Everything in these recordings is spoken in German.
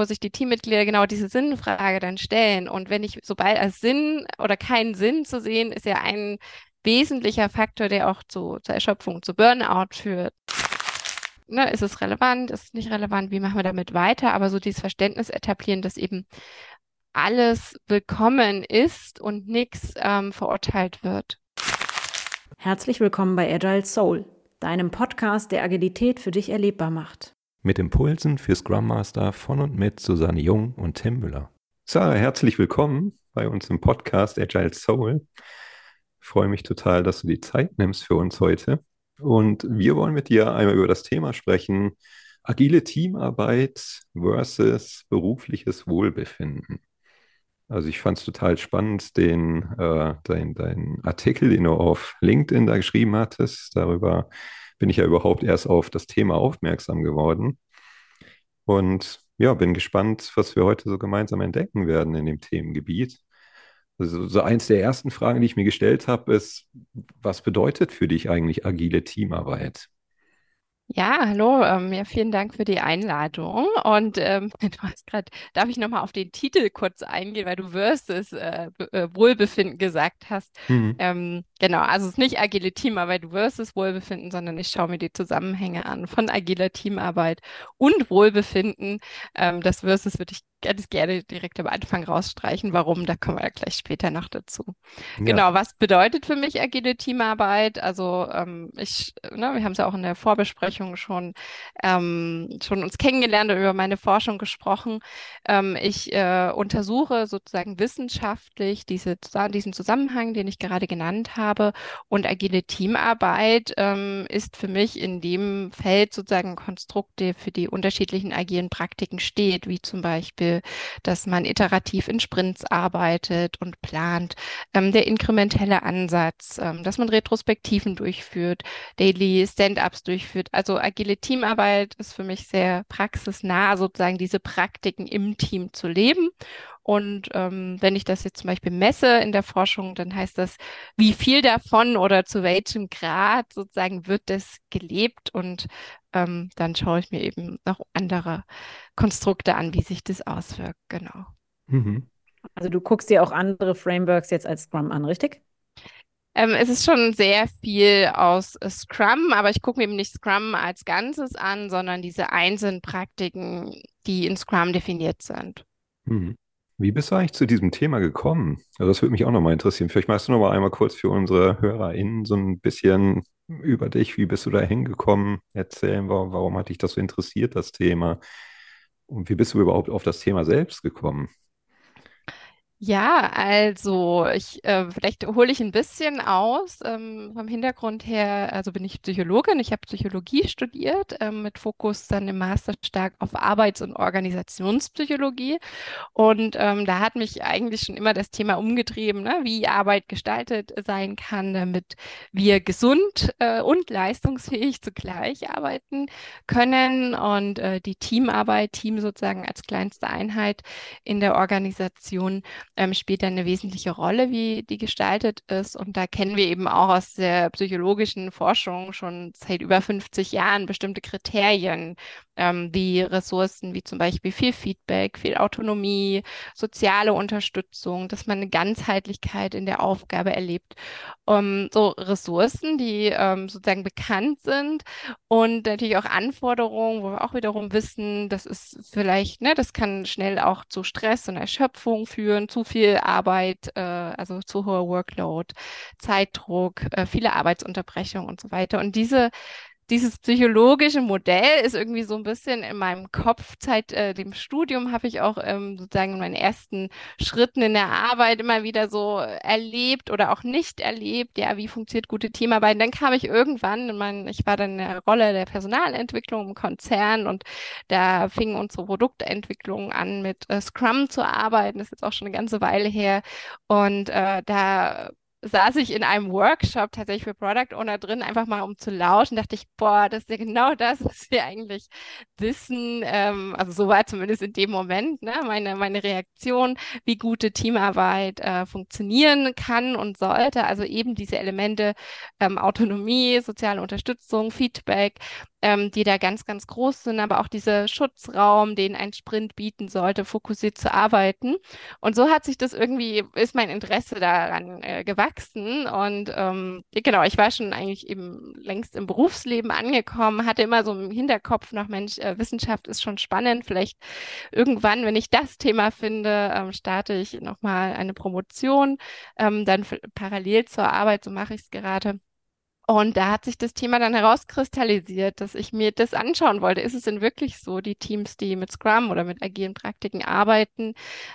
wo sich die Teammitglieder genau diese Sinnfrage dann stellen. Und wenn ich, sobald als Sinn oder keinen Sinn zu sehen, ist ja ein wesentlicher Faktor, der auch zu, zur Erschöpfung, zu Burnout führt. Ne, ist es relevant, ist es nicht relevant, wie machen wir damit weiter? Aber so dieses Verständnis etablieren, dass eben alles willkommen ist und nichts ähm, verurteilt wird. Herzlich willkommen bei Agile Soul, deinem Podcast, der Agilität für dich erlebbar macht. Mit Impulsen für Scrum Master von und mit Susanne Jung und Tim Müller. Sarah, herzlich willkommen bei uns im Podcast Agile Soul. Ich freue mich total, dass du die Zeit nimmst für uns heute. Und wir wollen mit dir einmal über das Thema sprechen, agile Teamarbeit versus berufliches Wohlbefinden. Also ich fand es total spannend, den, äh, dein, dein Artikel, den du auf LinkedIn da geschrieben hattest. Darüber bin ich ja überhaupt erst auf das Thema aufmerksam geworden. Und ja, bin gespannt, was wir heute so gemeinsam entdecken werden in dem Themengebiet. Also so eins der ersten Fragen, die ich mir gestellt habe, ist, was bedeutet für dich eigentlich agile Teamarbeit? Ja, hallo, ähm, ja, vielen Dank für die Einladung. Und ähm, du hast gerade, darf ich nochmal auf den Titel kurz eingehen, weil du versus äh, äh, Wohlbefinden gesagt hast. Mhm. Ähm, genau, also es ist nicht agile Teamarbeit versus Wohlbefinden, sondern ich schaue mir die Zusammenhänge an von agiler Teamarbeit und Wohlbefinden. Ähm, das versus würde ich ganz gerne direkt am Anfang rausstreichen. Warum? Da kommen wir ja gleich später noch dazu. Ja. Genau, was bedeutet für mich agile Teamarbeit? Also ähm, ich, ne, wir haben es ja auch in der Vorbesprechung schon, ähm, schon uns kennengelernt und über meine Forschung gesprochen. Ähm, ich äh, untersuche sozusagen wissenschaftlich diese, diesen Zusammenhang, den ich gerade genannt habe. Und agile Teamarbeit ähm, ist für mich in dem Feld sozusagen ein Konstrukt, der für die unterschiedlichen agilen Praktiken steht, wie zum Beispiel dass man iterativ in Sprints arbeitet und plant, ähm, der inkrementelle Ansatz, ähm, dass man Retrospektiven durchführt, Daily Stand-ups durchführt. Also agile Teamarbeit ist für mich sehr praxisnah, sozusagen diese Praktiken im Team zu leben und ähm, wenn ich das jetzt zum Beispiel messe in der Forschung, dann heißt das, wie viel davon oder zu welchem Grad sozusagen wird das gelebt und ähm, dann schaue ich mir eben noch andere Konstrukte an, wie sich das auswirkt. Genau. Mhm. Also du guckst dir auch andere Frameworks jetzt als Scrum an, richtig? Ähm, es ist schon sehr viel aus Scrum, aber ich gucke mir eben nicht Scrum als Ganzes an, sondern diese einzelnen Praktiken, die in Scrum definiert sind. Mhm. Wie bist du eigentlich zu diesem Thema gekommen? Also das würde mich auch nochmal interessieren. Vielleicht magst du noch mal einmal kurz für unsere HörerInnen so ein bisschen über dich, wie bist du da hingekommen, erzählen, warum, warum hat dich das so interessiert, das Thema? Und wie bist du überhaupt auf das Thema selbst gekommen? Ja, also ich äh, vielleicht hole ich ein bisschen aus ähm, vom Hintergrund her. Also bin ich Psychologin. Ich habe Psychologie studiert ähm, mit Fokus dann im Master stark auf Arbeits- und Organisationspsychologie. Und ähm, da hat mich eigentlich schon immer das Thema umgetrieben, ne? wie Arbeit gestaltet sein kann, damit wir gesund äh, und leistungsfähig zugleich arbeiten können und äh, die Teamarbeit, Team sozusagen als kleinste Einheit in der Organisation ähm, spielt eine wesentliche Rolle, wie die gestaltet ist. Und da kennen wir eben auch aus der psychologischen Forschung schon seit über 50 Jahren bestimmte Kriterien, ähm, wie Ressourcen, wie zum Beispiel viel Feedback, viel Autonomie, soziale Unterstützung, dass man eine Ganzheitlichkeit in der Aufgabe erlebt. Um, so Ressourcen, die ähm, sozusagen bekannt sind und natürlich auch Anforderungen, wo wir auch wiederum wissen, das ist vielleicht, ne, das kann schnell auch zu Stress und Erschöpfung führen, zu viel Arbeit, äh, also zu hoher Workload, Zeitdruck, äh, viele Arbeitsunterbrechungen und so weiter. Und diese dieses psychologische Modell ist irgendwie so ein bisschen in meinem Kopf. Seit äh, dem Studium habe ich auch ähm, sozusagen in meinen ersten Schritten in der Arbeit immer wieder so erlebt oder auch nicht erlebt. Ja, wie funktioniert gute Teamarbeit? Und dann kam ich irgendwann, in mein, ich war dann in der Rolle der Personalentwicklung im Konzern und da fing unsere Produktentwicklung an, mit äh, Scrum zu arbeiten. Das ist jetzt auch schon eine ganze Weile her. Und äh, da saß ich in einem Workshop tatsächlich für Product Owner drin, einfach mal um zu lauschen, dachte ich, boah, das ist ja genau das, was wir eigentlich wissen. Ähm, also so war zumindest in dem Moment ne, meine, meine Reaktion, wie gute Teamarbeit äh, funktionieren kann und sollte. Also eben diese Elemente ähm, Autonomie, soziale Unterstützung, Feedback, ähm, die da ganz, ganz groß sind, aber auch dieser Schutzraum, den ein Sprint bieten sollte, fokussiert zu arbeiten. Und so hat sich das irgendwie, ist mein Interesse daran äh, gewachsen. Und ähm, genau, ich war schon eigentlich eben längst im Berufsleben angekommen, hatte immer so im Hinterkopf noch, Mensch, äh, Wissenschaft ist schon spannend. Vielleicht irgendwann, wenn ich das Thema finde, ähm, starte ich nochmal eine Promotion, ähm, dann parallel zur Arbeit, so mache ich es gerade. Und da hat sich das Thema dann herauskristallisiert, dass ich mir das anschauen wollte. Ist es denn wirklich so, die Teams, die mit Scrum oder mit agilen Praktiken arbeiten,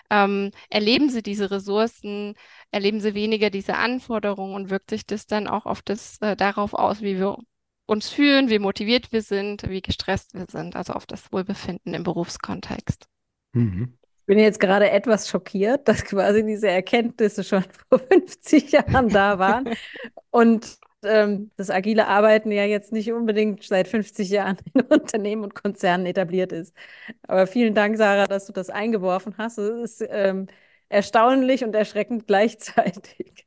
ähm, erleben sie diese Ressourcen, erleben sie weniger diese Anforderungen und wirkt sich das dann auch auf das, äh, darauf aus, wie wir uns fühlen, wie motiviert wir sind, wie gestresst wir sind, also auf das Wohlbefinden im Berufskontext. Mhm. Ich bin jetzt gerade etwas schockiert, dass quasi diese Erkenntnisse schon vor 50 Jahren da waren. Und ähm, das agile Arbeiten ja jetzt nicht unbedingt seit 50 Jahren in Unternehmen und Konzernen etabliert ist. Aber vielen Dank, Sarah, dass du das eingeworfen hast. Es ist ähm, erstaunlich und erschreckend gleichzeitig.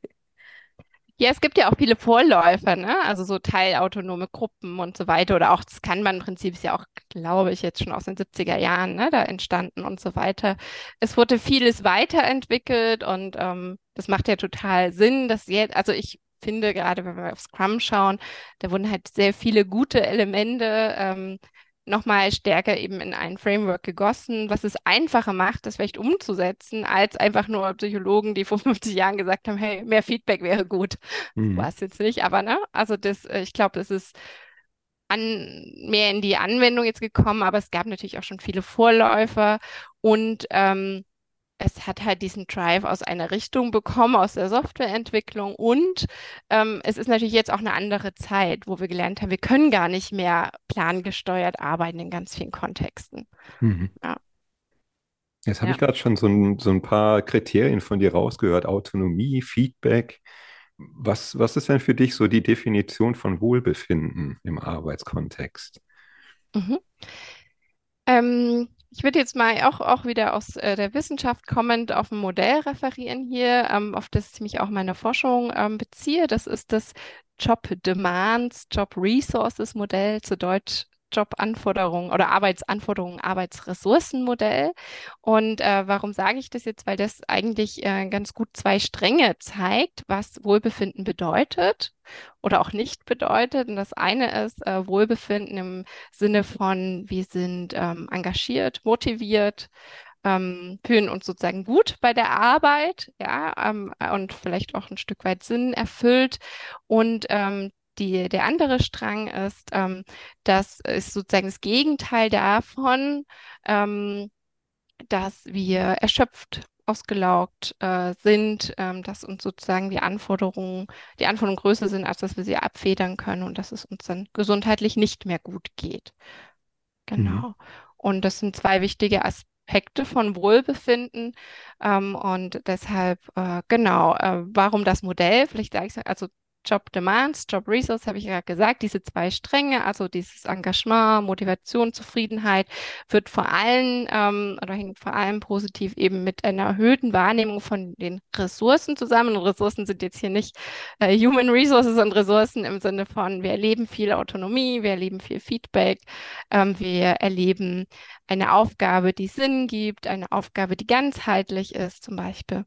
Ja, es gibt ja auch viele Vorläufer, ne? Also so teilautonome Gruppen und so weiter. Oder auch das kann man im Prinzip ist ja auch, glaube ich, jetzt schon aus den 70er Jahren, ne, da entstanden und so weiter. Es wurde vieles weiterentwickelt und ähm, das macht ja total Sinn, dass jetzt, also ich finde, gerade wenn wir auf Scrum schauen, da wurden halt sehr viele gute Elemente ähm, nochmal stärker eben in ein Framework gegossen, was es einfacher macht, das vielleicht umzusetzen, als einfach nur Psychologen, die vor 50 Jahren gesagt haben, hey, mehr Feedback wäre gut. Mhm. War es jetzt nicht, aber ne, also das, äh, ich glaube, das ist an, mehr in die Anwendung jetzt gekommen, aber es gab natürlich auch schon viele Vorläufer und ähm, es hat halt diesen Drive aus einer Richtung bekommen, aus der Softwareentwicklung. Und ähm, es ist natürlich jetzt auch eine andere Zeit, wo wir gelernt haben, wir können gar nicht mehr plangesteuert arbeiten in ganz vielen Kontexten. Mhm. Ja. Jetzt habe ja. ich gerade schon so ein, so ein paar Kriterien von dir rausgehört. Autonomie, Feedback. Was, was ist denn für dich so die Definition von Wohlbefinden im Arbeitskontext? Mhm. Ähm, ich würde jetzt mal auch, auch wieder aus äh, der Wissenschaft kommend auf ein Modell referieren hier, ähm, auf das ich mich auch meine Forschung ähm, beziehe. Das ist das Job Demands, Job Resources Modell, zu Deutsch Jobanforderungen oder Arbeitsanforderungen, Arbeitsressourcenmodell. Und äh, warum sage ich das jetzt? Weil das eigentlich äh, ganz gut zwei Stränge zeigt, was Wohlbefinden bedeutet oder auch nicht bedeutet. Und das eine ist äh, Wohlbefinden im Sinne von, wir sind ähm, engagiert, motiviert, ähm, fühlen uns sozusagen gut bei der Arbeit, ja, ähm, und vielleicht auch ein Stück weit Sinn erfüllt. Und ähm, die, der andere Strang ist, ähm, das ist sozusagen das Gegenteil davon, ähm, dass wir erschöpft, ausgelaugt äh, sind, ähm, dass uns sozusagen die Anforderungen, die Anforderungen größer sind, als dass wir sie abfedern können und dass es uns dann gesundheitlich nicht mehr gut geht. Genau. Mhm. Und das sind zwei wichtige Aspekte von Wohlbefinden. Ähm, und deshalb, äh, genau, äh, warum das Modell? Vielleicht sage ich, also Job Demands, Job Resource, habe ich ja gesagt, diese zwei Stränge, also dieses Engagement, Motivation, Zufriedenheit, wird vor allem ähm, oder hängt vor allem positiv eben mit einer erhöhten Wahrnehmung von den Ressourcen zusammen. Und Ressourcen sind jetzt hier nicht äh, Human Resources und Ressourcen im Sinne von, wir erleben viel Autonomie, wir erleben viel Feedback, ähm, wir erleben eine Aufgabe, die Sinn gibt, eine Aufgabe, die ganzheitlich ist, zum Beispiel.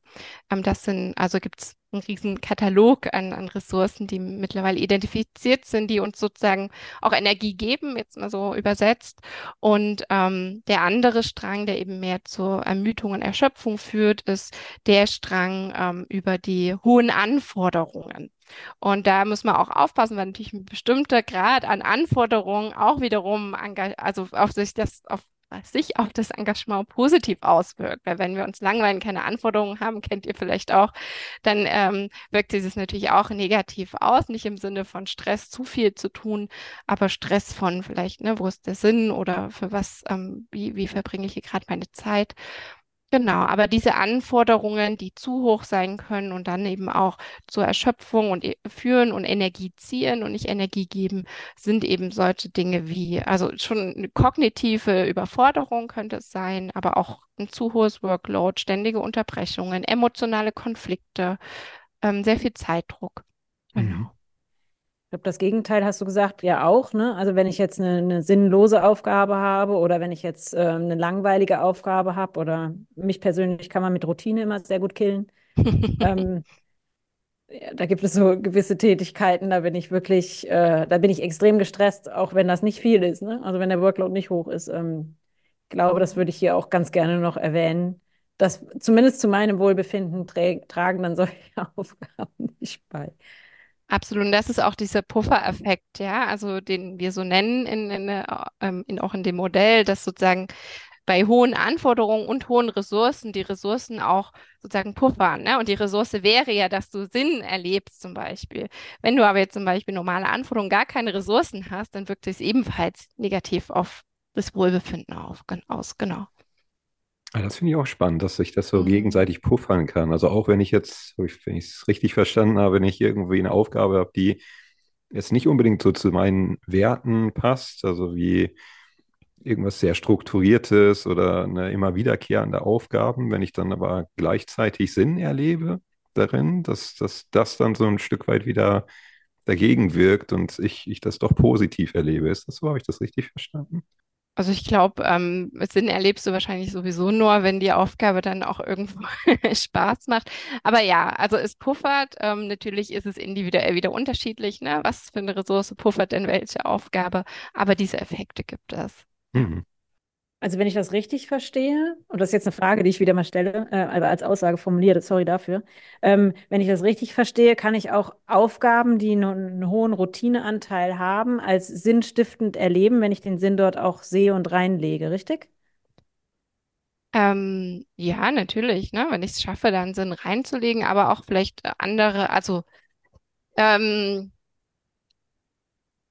Ähm, das sind, also gibt es einen riesen Katalog an, an Ressourcen, die mittlerweile identifiziert sind, die uns sozusagen auch Energie geben, jetzt mal so übersetzt. Und ähm, der andere Strang, der eben mehr zur Ermüdung und Erschöpfung führt, ist der Strang ähm, über die hohen Anforderungen. Und da muss man auch aufpassen, weil natürlich ein bestimmter Grad an Anforderungen auch wiederum, also auf sich das auf sich auf das Engagement positiv auswirkt. Weil wenn wir uns langweilen, keine Anforderungen haben, kennt ihr vielleicht auch, dann ähm, wirkt das natürlich auch negativ aus. Nicht im Sinne von Stress zu viel zu tun, aber Stress von vielleicht, ne, wo ist der Sinn oder für was, ähm, wie, wie verbringe ich hier gerade meine Zeit. Genau, aber diese Anforderungen, die zu hoch sein können und dann eben auch zur Erschöpfung und e, führen und Energie ziehen und nicht Energie geben, sind eben solche Dinge wie, also schon eine kognitive Überforderung könnte es sein, aber auch ein zu hohes Workload, ständige Unterbrechungen, emotionale Konflikte, ähm, sehr viel Zeitdruck. Genau. Glaube, das Gegenteil hast du gesagt, ja auch. Ne? Also wenn ich jetzt eine, eine sinnlose Aufgabe habe oder wenn ich jetzt äh, eine langweilige Aufgabe habe oder mich persönlich kann man mit Routine immer sehr gut killen. ähm, ja, da gibt es so gewisse Tätigkeiten, da bin ich wirklich, äh, da bin ich extrem gestresst, auch wenn das nicht viel ist. Ne? Also wenn der Workload nicht hoch ist. Ähm, ich glaube, das würde ich hier auch ganz gerne noch erwähnen. dass zumindest zu meinem Wohlbefinden tragen dann solche Aufgaben nicht bei. Absolut. Und das ist auch dieser Puffereffekt, ja, also den wir so nennen in, in, äh, ähm, in, auch in dem Modell, dass sozusagen bei hohen Anforderungen und hohen Ressourcen die Ressourcen auch sozusagen puffern. Ne? Und die Ressource wäre ja, dass du Sinn erlebst zum Beispiel. Wenn du aber jetzt zum Beispiel normale Anforderungen gar keine Ressourcen hast, dann wirkt es ebenfalls negativ auf das Wohlbefinden auf, aus. Genau. Ah, das finde ich auch spannend, dass sich das so mhm. gegenseitig puffern kann. Also auch wenn ich jetzt, wenn ich es richtig verstanden habe, wenn ich irgendwie eine Aufgabe habe, die jetzt nicht unbedingt so zu meinen Werten passt, also wie irgendwas sehr Strukturiertes oder eine immer wiederkehrende Aufgaben, wenn ich dann aber gleichzeitig Sinn erlebe darin, dass, dass das dann so ein Stück weit wieder dagegen wirkt und ich, ich das doch positiv erlebe. Ist das so? Habe ich das richtig verstanden? Also ich glaube, ähm, Sinn erlebst du wahrscheinlich sowieso nur, wenn die Aufgabe dann auch irgendwo Spaß macht. Aber ja, also es puffert. Ähm, natürlich ist es individuell wieder unterschiedlich, ne? Was für eine Ressource puffert denn welche Aufgabe? Aber diese Effekte gibt es. Mhm. Also wenn ich das richtig verstehe, und das ist jetzt eine Frage, die ich wieder mal stelle, äh, aber als Aussage formuliere, sorry dafür. Ähm, wenn ich das richtig verstehe, kann ich auch Aufgaben, die einen, einen hohen Routineanteil haben, als sinnstiftend erleben, wenn ich den Sinn dort auch sehe und reinlege, richtig? Ähm, ja, natürlich, ne? Wenn ich es schaffe, da einen Sinn reinzulegen, aber auch vielleicht andere, also ähm,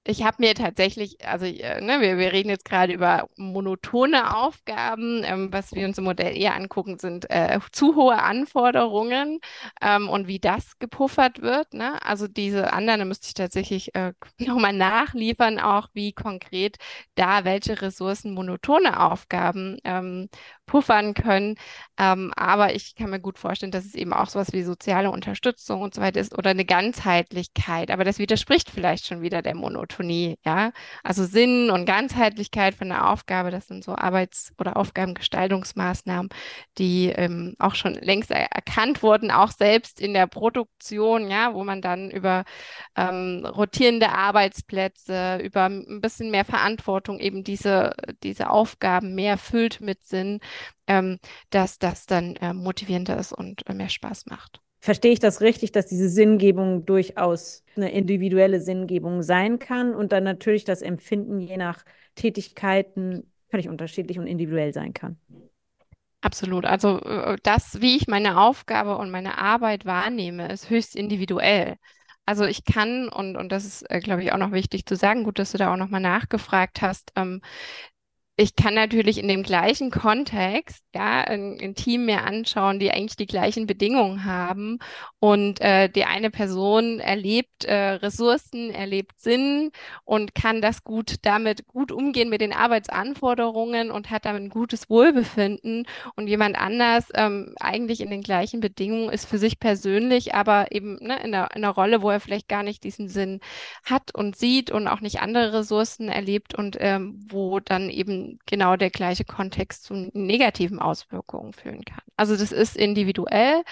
ich habe mir tatsächlich, also äh, ne, wir, wir reden jetzt gerade über monotone Aufgaben. Ähm, was wir uns im Modell eher angucken, sind äh, zu hohe Anforderungen ähm, und wie das gepuffert wird. Ne? Also diese anderen, da müsste ich tatsächlich äh, nochmal nachliefern, auch wie konkret da welche Ressourcen monotone Aufgaben ähm, puffern können. Ähm, aber ich kann mir gut vorstellen, dass es eben auch sowas wie soziale Unterstützung und so weiter ist oder eine Ganzheitlichkeit. Aber das widerspricht vielleicht schon wieder der Monotonie. Ja, also Sinn und Ganzheitlichkeit von der Aufgabe, das sind so Arbeits- oder Aufgabengestaltungsmaßnahmen, die ähm, auch schon längst er erkannt wurden, auch selbst in der Produktion, ja, wo man dann über ähm, rotierende Arbeitsplätze, über ein bisschen mehr Verantwortung eben diese, diese Aufgaben mehr füllt mit Sinn ähm, dass das dann äh, motivierender ist und äh, mehr Spaß macht. Verstehe ich das richtig, dass diese Sinngebung durchaus eine individuelle Sinngebung sein kann und dann natürlich das Empfinden je nach Tätigkeiten völlig unterschiedlich und individuell sein kann? Absolut. Also äh, das, wie ich meine Aufgabe und meine Arbeit wahrnehme, ist höchst individuell. Also ich kann, und, und das ist, äh, glaube ich, auch noch wichtig zu sagen, gut, dass du da auch nochmal nachgefragt hast, ähm, ich kann natürlich in dem gleichen Kontext ja ein, ein, Team mir anschauen, die eigentlich die gleichen Bedingungen haben. Und äh, die eine Person erlebt äh, Ressourcen, erlebt Sinn und kann das gut damit gut umgehen mit den Arbeitsanforderungen und hat damit ein gutes Wohlbefinden. Und jemand anders ähm, eigentlich in den gleichen Bedingungen ist für sich persönlich, aber eben ne, in, einer, in einer Rolle, wo er vielleicht gar nicht diesen Sinn hat und sieht und auch nicht andere Ressourcen erlebt und ähm, wo dann eben genau der gleiche Kontext zu negativen Auswirkungen führen kann. Also das ist individuell.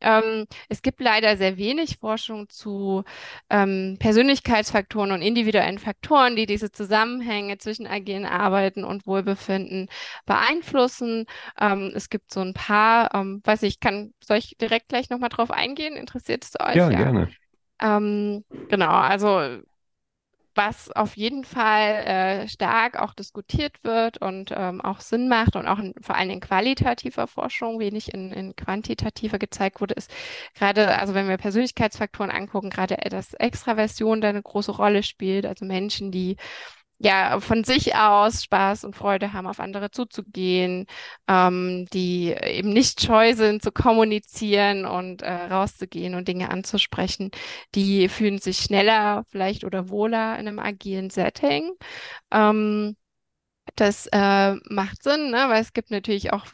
Ähm, es gibt leider sehr wenig Forschung zu ähm, Persönlichkeitsfaktoren und individuellen Faktoren, die diese Zusammenhänge zwischen agilen Arbeiten und Wohlbefinden beeinflussen. Ähm, es gibt so ein paar, ähm, weiß ich, kann, soll ich direkt gleich nochmal drauf eingehen? Interessiert es euch? Ja, ja? gerne. Ähm, genau, also was auf jeden Fall äh, stark auch diskutiert wird und ähm, auch Sinn macht und auch in, vor allem in qualitativer Forschung, wenig in, in quantitativer gezeigt wurde, ist gerade, also wenn wir Persönlichkeitsfaktoren angucken, gerade dass Extraversion da eine große Rolle spielt, also Menschen, die ja, von sich aus Spaß und Freude haben, auf andere zuzugehen, ähm, die eben nicht scheu sind zu kommunizieren und äh, rauszugehen und Dinge anzusprechen, die fühlen sich schneller vielleicht oder wohler in einem agilen Setting. Ähm, das äh, macht Sinn, ne? weil es gibt natürlich auch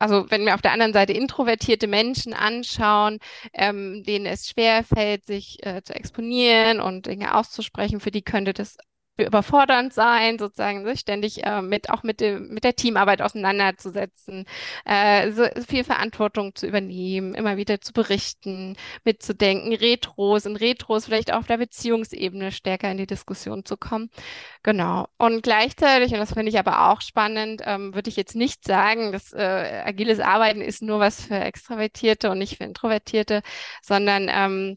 also wenn wir auf der anderen Seite introvertierte Menschen anschauen, ähm, denen es schwerfällt, sich äh, zu exponieren und Dinge auszusprechen, für die könnte das überfordernd sein, sozusagen sich ständig äh, mit auch mit dem mit der Teamarbeit auseinanderzusetzen, äh, so viel Verantwortung zu übernehmen, immer wieder zu berichten, mitzudenken, Retros in Retros vielleicht auch auf der Beziehungsebene stärker in die Diskussion zu kommen. Genau. Und gleichzeitig, und das finde ich aber auch spannend, ähm, würde ich jetzt nicht sagen, dass äh, agiles Arbeiten ist nur was für Extravertierte und nicht für Introvertierte, sondern ähm,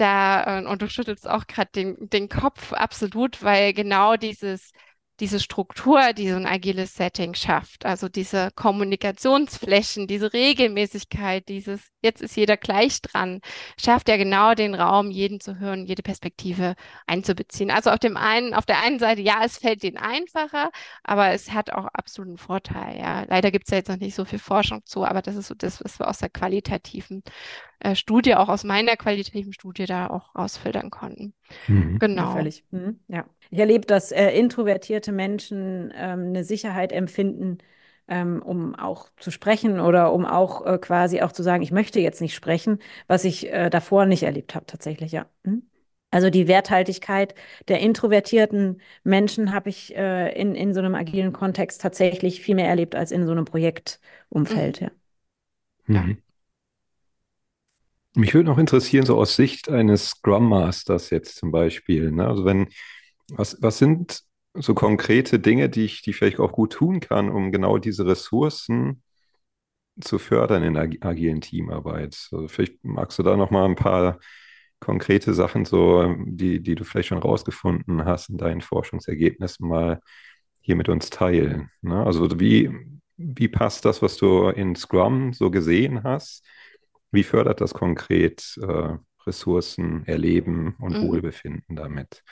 da, äh, und du schüttelst auch gerade den, den Kopf absolut, weil genau dieses diese Struktur, die so ein agiles Setting schafft. Also diese Kommunikationsflächen, diese Regelmäßigkeit, dieses jetzt ist jeder gleich dran, schafft ja genau den Raum, jeden zu hören, jede Perspektive einzubeziehen. Also auf dem einen, auf der einen Seite, ja, es fällt denen einfacher, aber es hat auch absoluten Vorteil. Ja, leider gibt es ja jetzt noch nicht so viel Forschung zu, aber das ist so das, was wir aus der qualitativen äh, Studie, auch aus meiner qualitativen Studie da auch rausfiltern konnten. Mhm. Genau. Ja, völlig. Mhm. Ja. Ich erlebe, dass äh, introvertierte Menschen ähm, eine Sicherheit empfinden, ähm, um auch zu sprechen oder um auch äh, quasi auch zu sagen, ich möchte jetzt nicht sprechen, was ich äh, davor nicht erlebt habe, tatsächlich, ja. Mhm. Also die Werthaltigkeit der introvertierten Menschen habe ich äh, in, in so einem agilen Kontext tatsächlich viel mehr erlebt als in so einem Projektumfeld, mhm. ja. Mhm. Mich würde noch interessieren, so aus Sicht eines Scrum Masters jetzt zum Beispiel. Ne? Also wenn, was, was sind so konkrete Dinge, die ich, die vielleicht auch gut tun kann, um genau diese Ressourcen zu fördern in der agilen Teamarbeit? Also vielleicht magst du da noch mal ein paar konkrete Sachen, so die, die du vielleicht schon rausgefunden hast in deinen Forschungsergebnissen mal hier mit uns teilen. Ne? Also wie, wie passt das, was du in Scrum so gesehen hast? Wie fördert das konkret äh, Ressourcen, Erleben und mhm. Wohlbefinden damit?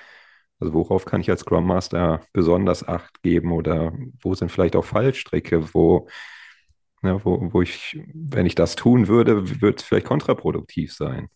Also worauf kann ich als Scrum Master besonders Acht geben oder wo sind vielleicht auch Fallstricke, wo, ne, wo, wo ich, wenn ich das tun würde, wird es vielleicht kontraproduktiv sein?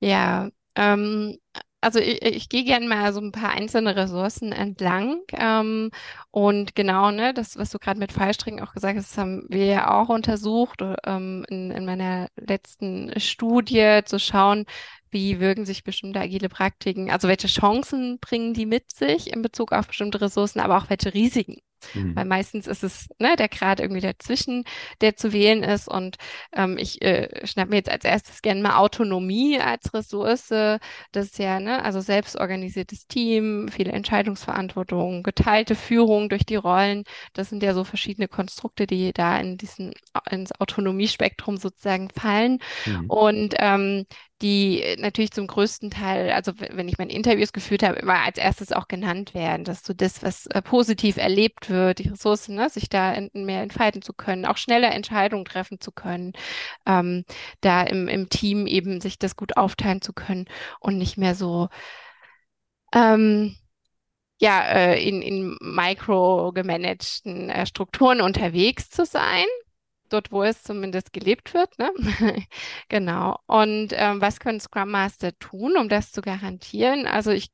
Ja, ähm, also ich, ich gehe gerne mal so ein paar einzelne Ressourcen entlang. Ähm, und genau, ne, das, was du gerade mit Fallstricken auch gesagt hast, haben wir ja auch untersucht ähm, in, in meiner letzten Studie zu schauen, wie wirken sich bestimmte agile Praktiken, also welche Chancen bringen die mit sich in Bezug auf bestimmte Ressourcen, aber auch welche Risiken. Mhm. Weil meistens ist es ne, der Grad irgendwie dazwischen, der zu wählen ist. Und ähm, ich äh, schnapp mir jetzt als erstes gerne mal Autonomie als Ressource. Das ist ja, ne, also selbstorganisiertes Team, viele Entscheidungsverantwortung, geteilte Führung durch die Rollen. Das sind ja so verschiedene Konstrukte, die da in diesen ins Autonomiespektrum sozusagen fallen. Mhm. Und ähm, die natürlich zum größten Teil, also wenn ich meine Interviews geführt habe, immer als erstes auch genannt werden, dass so das, was äh, positiv erlebt wird, die Ressourcen, ne, sich da in, mehr entfalten zu können, auch schneller Entscheidungen treffen zu können, ähm, da im, im Team eben sich das gut aufteilen zu können und nicht mehr so ähm, ja, äh, in, in micro gemanagten äh, Strukturen unterwegs zu sein dort, wo es zumindest gelebt wird. Ne? genau. Und ähm, was können Scrum Master tun, um das zu garantieren? Also ich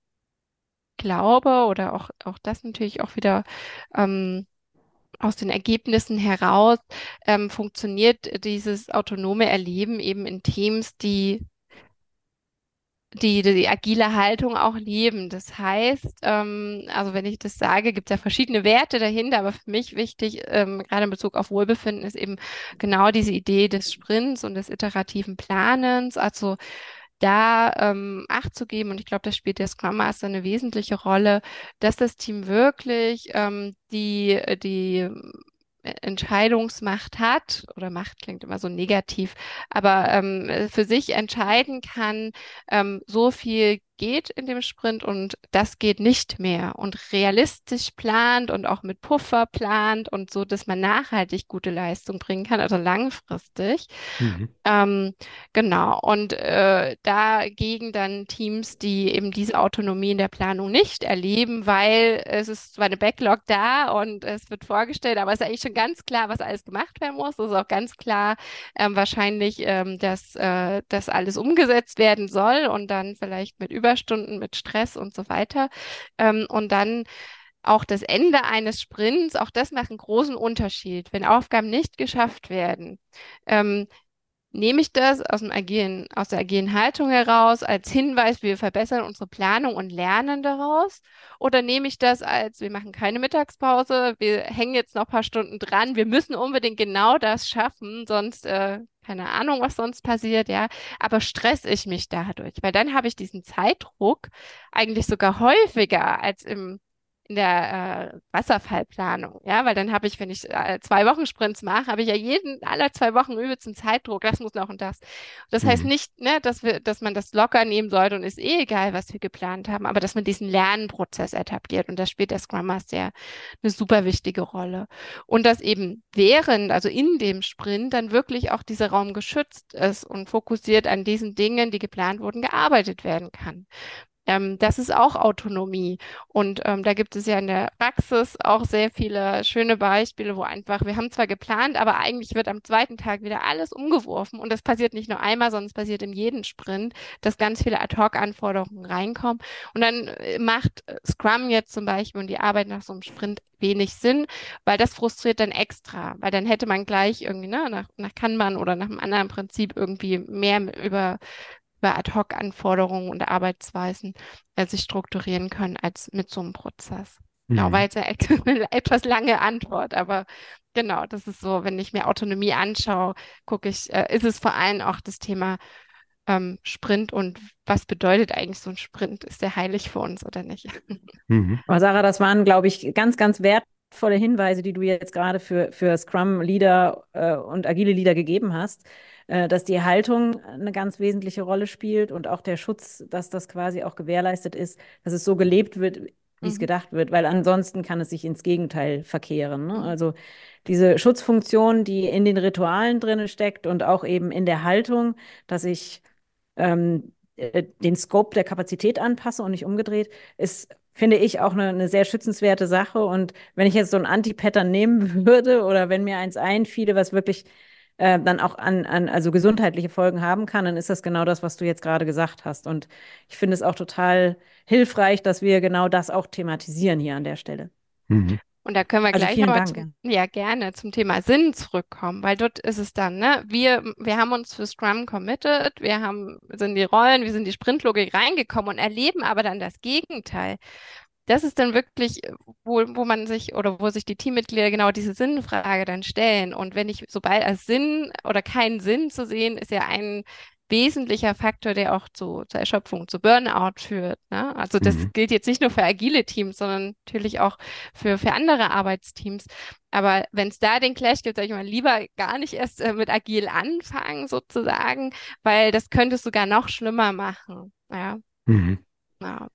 glaube, oder auch, auch das natürlich auch wieder ähm, aus den Ergebnissen heraus, ähm, funktioniert dieses autonome Erleben eben in Teams, die die, die agile Haltung auch leben. Das heißt, ähm, also wenn ich das sage, gibt es ja verschiedene Werte dahinter, aber für mich wichtig, ähm, gerade in Bezug auf Wohlbefinden, ist eben genau diese Idee des Sprints und des iterativen Planens. Also da ähm, Acht zu geben, und ich glaube, das spielt der Scrum Master eine wesentliche Rolle, dass das Team wirklich ähm, die, die Entscheidungsmacht hat, oder Macht klingt immer so negativ, aber ähm, für sich entscheiden kann, ähm, so viel geht in dem Sprint und das geht nicht mehr und realistisch plant und auch mit Puffer plant und so, dass man nachhaltig gute Leistung bringen kann, also langfristig. Mhm. Ähm, genau. Und äh, dagegen dann Teams, die eben diese Autonomie in der Planung nicht erleben, weil es ist zwar eine Backlog da und es wird vorgestellt, aber es ist eigentlich schon ganz klar, was alles gemacht werden muss. Es ist auch ganz klar ähm, wahrscheinlich, ähm, dass äh, das alles umgesetzt werden soll und dann vielleicht mit Überstunden, mit Stress und so weiter. Ähm, und dann auch das Ende eines Sprints, auch das macht einen großen Unterschied. Wenn Aufgaben nicht geschafft werden, ähm, nehme ich das aus, dem agilen, aus der agilen Haltung heraus als Hinweis, wir verbessern unsere Planung und lernen daraus? Oder nehme ich das als, wir machen keine Mittagspause, wir hängen jetzt noch ein paar Stunden dran, wir müssen unbedingt genau das schaffen, sonst, äh, keine Ahnung, was sonst passiert, ja, aber stress ich mich dadurch, weil dann habe ich diesen Zeitdruck eigentlich sogar häufiger als im in der äh, Wasserfallplanung, ja, weil dann habe ich, wenn ich äh, zwei Wochen Sprints mache, habe ich ja jeden aller zwei Wochen übelsten Zeitdruck, das muss noch und das. Das mhm. heißt nicht, ne, dass wir, dass man das locker nehmen sollte und ist eh egal, was wir geplant haben, aber dass man diesen Lernprozess etabliert und da spielt der Scrum Master ja eine super wichtige Rolle und dass eben während, also in dem Sprint dann wirklich auch dieser Raum geschützt ist und fokussiert an diesen Dingen, die geplant wurden, gearbeitet werden kann. Ähm, das ist auch Autonomie. Und ähm, da gibt es ja in der Praxis auch sehr viele schöne Beispiele, wo einfach, wir haben zwar geplant, aber eigentlich wird am zweiten Tag wieder alles umgeworfen. Und das passiert nicht nur einmal, sondern es passiert in jedem Sprint, dass ganz viele Ad-Hoc-Anforderungen reinkommen. Und dann äh, macht äh, Scrum jetzt zum Beispiel und die Arbeit nach so einem Sprint wenig Sinn, weil das frustriert dann extra, weil dann hätte man gleich irgendwie ne, nach, nach Kanban oder nach einem anderen Prinzip irgendwie mehr über über Ad-Hoc-Anforderungen und Arbeitsweisen äh, sich strukturieren können als mit so einem Prozess. Genau, mhm. Genau, war jetzt eine etwas lange Antwort, aber genau, das ist so, wenn ich mir Autonomie anschaue, gucke ich, äh, ist es vor allem auch das Thema ähm, Sprint und was bedeutet eigentlich so ein Sprint? Ist der heilig für uns oder nicht? Mhm. Aber Sarah, das waren, glaube ich, ganz, ganz wertvolle Hinweise, die du jetzt gerade für, für Scrum-Leader äh, und agile Leader gegeben hast. Äh, dass die Haltung eine ganz wesentliche Rolle spielt und auch der Schutz, dass das quasi auch gewährleistet ist, dass es so gelebt wird, wie mhm. es gedacht wird, weil ansonsten kann es sich ins Gegenteil verkehren. Ne? Mhm. Also diese Schutzfunktion, die in den Ritualen drin steckt und auch eben in der Haltung, dass ich ähm, äh, den Scope der Kapazität anpasse und nicht umgedreht, ist finde ich auch eine, eine, sehr schützenswerte Sache. Und wenn ich jetzt so ein Anti-Pattern nehmen würde oder wenn mir eins einfiele, was wirklich äh, dann auch an, an, also gesundheitliche Folgen haben kann, dann ist das genau das, was du jetzt gerade gesagt hast. Und ich finde es auch total hilfreich, dass wir genau das auch thematisieren hier an der Stelle. Mhm. Und da können wir also gleich nochmal zum, ja gerne zum Thema Sinn zurückkommen, weil dort ist es dann, ne, wir, wir haben uns für Scrum committed, wir haben, sind die Rollen, wir sind die Sprintlogik reingekommen und erleben aber dann das Gegenteil das ist dann wirklich, äh, wo, wo man sich oder wo sich die Teammitglieder genau diese Sinnfrage dann stellen. Und wenn ich, sobald als Sinn oder keinen Sinn zu sehen, ist ja ein wesentlicher Faktor, der auch zu, zur Erschöpfung, zu Burnout führt. Ne? Also das mhm. gilt jetzt nicht nur für agile Teams, sondern natürlich auch für, für andere Arbeitsteams. Aber wenn es da den Clash gibt, sage ich mal, lieber gar nicht erst äh, mit agil anfangen sozusagen, weil das könnte es sogar noch schlimmer machen. Ja. Mhm. ja.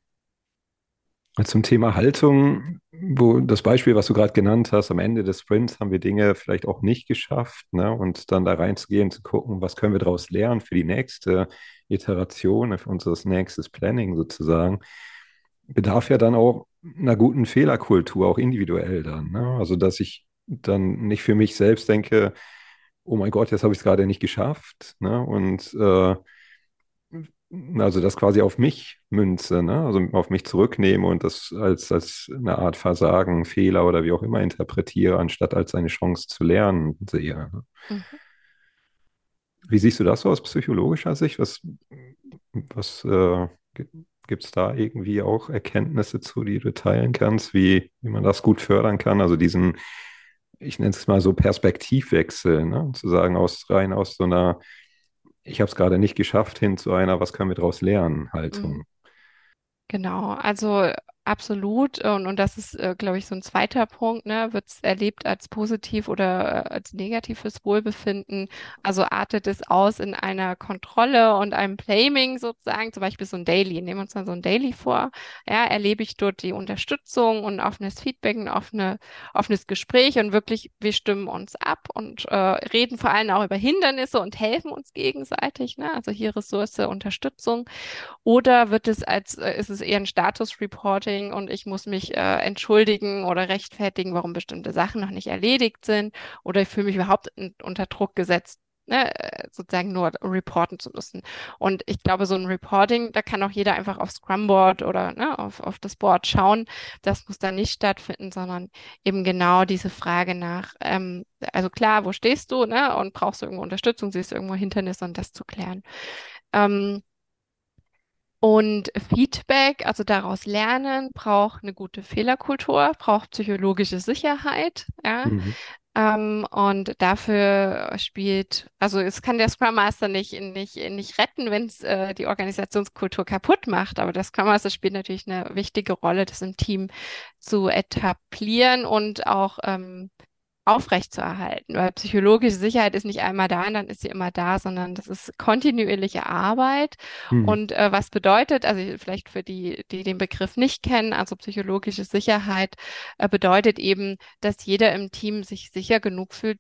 Zum Thema Haltung, wo das Beispiel, was du gerade genannt hast, am Ende des Sprints haben wir Dinge vielleicht auch nicht geschafft, ne? Und dann da reinzugehen, zu gucken, was können wir daraus lernen für die nächste Iteration, für unser nächstes Planning sozusagen, bedarf ja dann auch einer guten Fehlerkultur, auch individuell dann. Ne? Also, dass ich dann nicht für mich selbst denke, oh mein Gott, jetzt habe ich es gerade nicht geschafft, ne? Und äh, also das quasi auf mich münze, ne? also auf mich zurücknehme und das als, als eine Art Versagen, Fehler oder wie auch immer interpretiere, anstatt als eine Chance zu lernen sehe. Ne? Mhm. Wie siehst du das so aus psychologischer Sicht? Was, was äh, gibt es da irgendwie auch Erkenntnisse zu, die du teilen kannst, wie, wie man das gut fördern kann? Also diesen, ich nenne es mal so Perspektivwechsel, ne? zu sagen, aus rein aus so einer ich habe es gerade nicht geschafft, hin zu einer, was können wir daraus lernen, Haltung. Mhm. Genau, also Absolut. Und, und das ist, äh, glaube ich, so ein zweiter Punkt, ne? Wird es erlebt als positiv oder äh, als negatives Wohlbefinden? Also artet es aus in einer Kontrolle und einem Blaming sozusagen, zum Beispiel so ein Daily. Nehmen wir uns mal so ein Daily vor. Ja, erlebe ich dort die Unterstützung und offenes Feedback, ein offene, offenes Gespräch und wirklich, wir stimmen uns ab und äh, reden vor allem auch über Hindernisse und helfen uns gegenseitig. Ne? Also hier Ressource, Unterstützung. Oder wird es als, äh, ist es eher ein Status-Reporting? Meeting und ich muss mich äh, entschuldigen oder rechtfertigen, warum bestimmte Sachen noch nicht erledigt sind oder ich fühle mich überhaupt unter Druck gesetzt, ne, sozusagen nur reporten zu müssen. Und ich glaube, so ein Reporting, da kann auch jeder einfach auf Scrumboard oder ne, auf, auf das Board schauen. Das muss da nicht stattfinden, sondern eben genau diese Frage nach, ähm, also klar, wo stehst du, ne? Und brauchst du irgendwo Unterstützung, siehst du irgendwo Hindernisse und das zu klären. Ähm, und Feedback, also daraus lernen, braucht eine gute Fehlerkultur, braucht psychologische Sicherheit, ja. Mhm. Ähm, und dafür spielt, also es kann der Scrum Master nicht, nicht, nicht retten, wenn es äh, die Organisationskultur kaputt macht, aber der Scrum Master spielt natürlich eine wichtige Rolle, das im Team zu etablieren und auch ähm, aufrechtzuerhalten, weil psychologische Sicherheit ist nicht einmal da und dann ist sie immer da, sondern das ist kontinuierliche Arbeit. Mhm. Und äh, was bedeutet, also vielleicht für die, die den Begriff nicht kennen, also psychologische Sicherheit äh, bedeutet eben, dass jeder im Team sich sicher genug fühlt,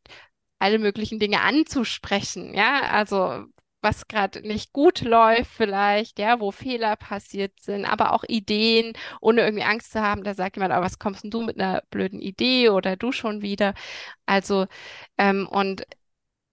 alle möglichen Dinge anzusprechen. Ja, also was gerade nicht gut läuft vielleicht, ja, wo Fehler passiert sind, aber auch Ideen, ohne irgendwie Angst zu haben, da sagt jemand, aber was kommst denn du mit einer blöden Idee oder du schon wieder? Also, ähm, und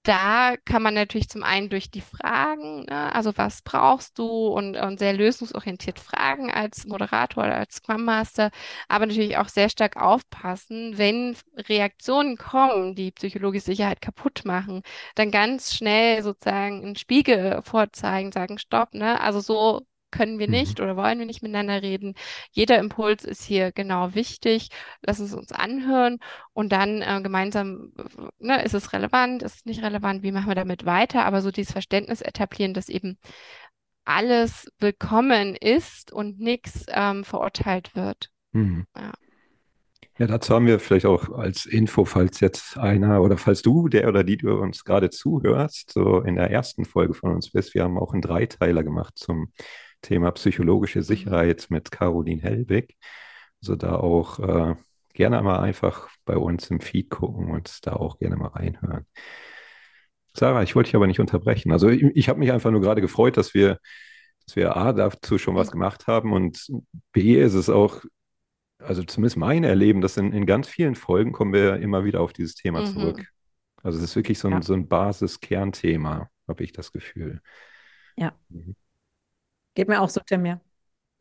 da kann man natürlich zum einen durch die Fragen, ne, also was brauchst du und, und sehr lösungsorientiert fragen als Moderator oder als Scrum Master, aber natürlich auch sehr stark aufpassen, wenn Reaktionen kommen, die psychologische Sicherheit kaputt machen, dann ganz schnell sozusagen einen Spiegel vorzeigen, sagen, stopp, ne, also so können wir nicht mhm. oder wollen wir nicht miteinander reden. Jeder Impuls ist hier genau wichtig. Lass es uns anhören und dann äh, gemeinsam, ne, ist es relevant, ist es nicht relevant, wie machen wir damit weiter? Aber so dieses Verständnis etablieren, dass eben alles willkommen ist und nichts ähm, verurteilt wird. Mhm. Ja. Ja, dazu haben wir vielleicht auch als Info, falls jetzt einer oder falls du, der oder die du uns gerade zuhörst, so in der ersten Folge von uns bist, wir haben auch einen Dreiteiler gemacht zum Thema psychologische mhm. Sicherheit mit Caroline Hellwig. Also da auch äh, gerne mal einfach bei uns im Feed gucken und da auch gerne mal reinhören. Sarah, ich wollte dich aber nicht unterbrechen. Also ich, ich habe mich einfach nur gerade gefreut, dass wir, dass wir A, dazu schon was gemacht haben und B, ist es auch, also zumindest mein Erleben, dass in, in ganz vielen Folgen kommen wir immer wieder auf dieses Thema mhm. zurück. Also es ist wirklich so ein, ja. so ein Basis-Kernthema, habe ich das Gefühl. Ja. Mhm. Geht mir auch so, Tim, ja.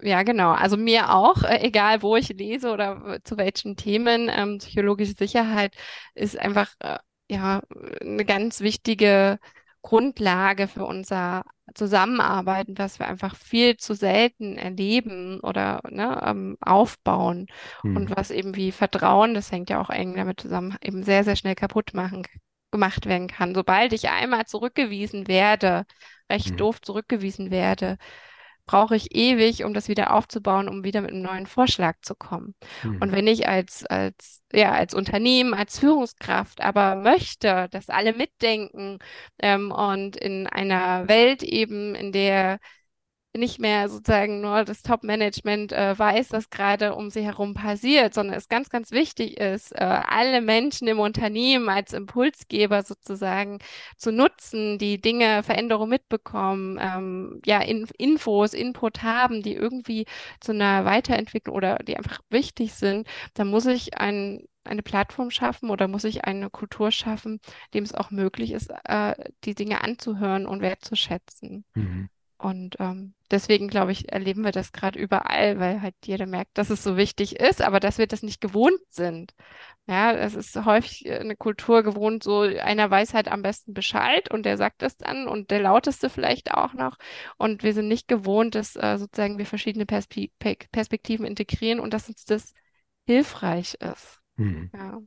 Ja, genau. Also mir auch, äh, egal wo ich lese oder zu welchen Themen, ähm, psychologische Sicherheit ist einfach äh, ja eine ganz wichtige Grundlage für unser Zusammenarbeiten, was wir einfach viel zu selten erleben oder ne, ähm, aufbauen hm. und was eben wie Vertrauen, das hängt ja auch eng damit zusammen, eben sehr, sehr schnell kaputt machen, gemacht werden kann. Sobald ich einmal zurückgewiesen werde, recht hm. doof zurückgewiesen werde, brauche ich ewig, um das wieder aufzubauen, um wieder mit einem neuen Vorschlag zu kommen. Mhm. Und wenn ich als, als, ja, als Unternehmen, als Führungskraft aber möchte, dass alle mitdenken ähm, und in einer Welt eben, in der nicht mehr sozusagen nur das Top-Management äh, weiß, was gerade um sie herum passiert, sondern es ganz, ganz wichtig ist, äh, alle Menschen im Unternehmen als Impulsgeber sozusagen zu nutzen, die Dinge, Veränderungen mitbekommen, ähm, ja, in, Infos, Input haben, die irgendwie zu einer Weiterentwicklung oder die einfach wichtig sind, dann muss ich ein eine Plattform schaffen oder muss ich eine Kultur schaffen, dem es auch möglich ist, äh, die Dinge anzuhören und wertzuschätzen. Mhm. Und ähm, deswegen, glaube ich, erleben wir das gerade überall, weil halt jeder merkt, dass es so wichtig ist, aber dass wir das nicht gewohnt sind. Ja, es ist häufig äh, eine Kultur gewohnt, so einer weiß halt am besten Bescheid und der sagt es dann und der lauteste vielleicht auch noch. Und wir sind nicht gewohnt, dass äh, sozusagen wir verschiedene Perspe Perspektiven integrieren und dass uns das hilfreich ist. Hm. Ja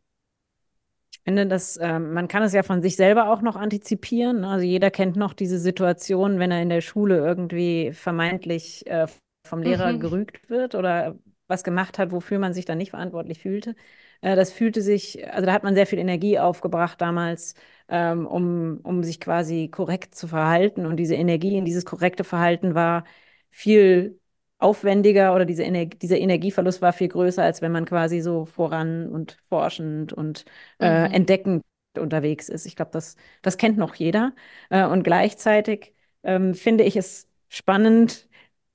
finde, dass äh, man kann es ja von sich selber auch noch antizipieren. Ne? Also jeder kennt noch diese Situation, wenn er in der Schule irgendwie vermeintlich äh, vom Lehrer mhm. gerügt wird oder was gemacht hat, wofür man sich dann nicht verantwortlich fühlte. Äh, das fühlte sich, also da hat man sehr viel Energie aufgebracht damals, ähm, um, um sich quasi korrekt zu verhalten. Und diese Energie in dieses korrekte Verhalten war viel aufwendiger oder diese Ener dieser Energieverlust war viel größer, als wenn man quasi so voran und forschend und äh, mhm. entdeckend unterwegs ist. Ich glaube, das, das kennt noch jeder. Äh, und gleichzeitig ähm, finde ich es spannend,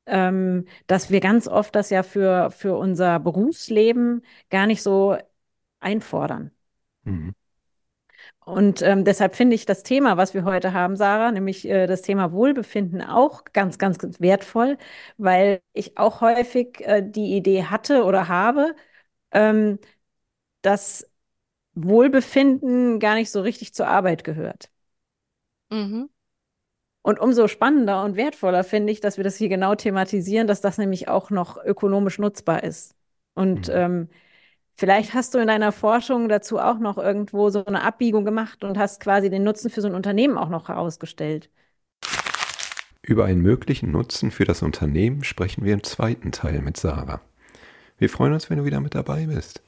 ähm, dass wir ganz oft das ja für, für unser Berufsleben gar nicht so einfordern. Mhm. Und ähm, deshalb finde ich das Thema, was wir heute haben, Sarah, nämlich äh, das Thema Wohlbefinden auch ganz, ganz, ganz wertvoll, weil ich auch häufig äh, die Idee hatte oder habe, ähm, dass Wohlbefinden gar nicht so richtig zur Arbeit gehört. Mhm. Und umso spannender und wertvoller finde ich, dass wir das hier genau thematisieren, dass das nämlich auch noch ökonomisch nutzbar ist. Und Mhm. ähm, vielleicht hast du in deiner Forschung dazu auch noch irgendwo so eine Abbiegung gemacht und hast quasi den Nutzen für so ein Unternehmen auch noch herausgestellt. Über einen möglichen Nutzen für das Unternehmen sprechen wir im zweiten Teil mit Sarah. Wir freuen uns, wenn du wieder mit dabei bist.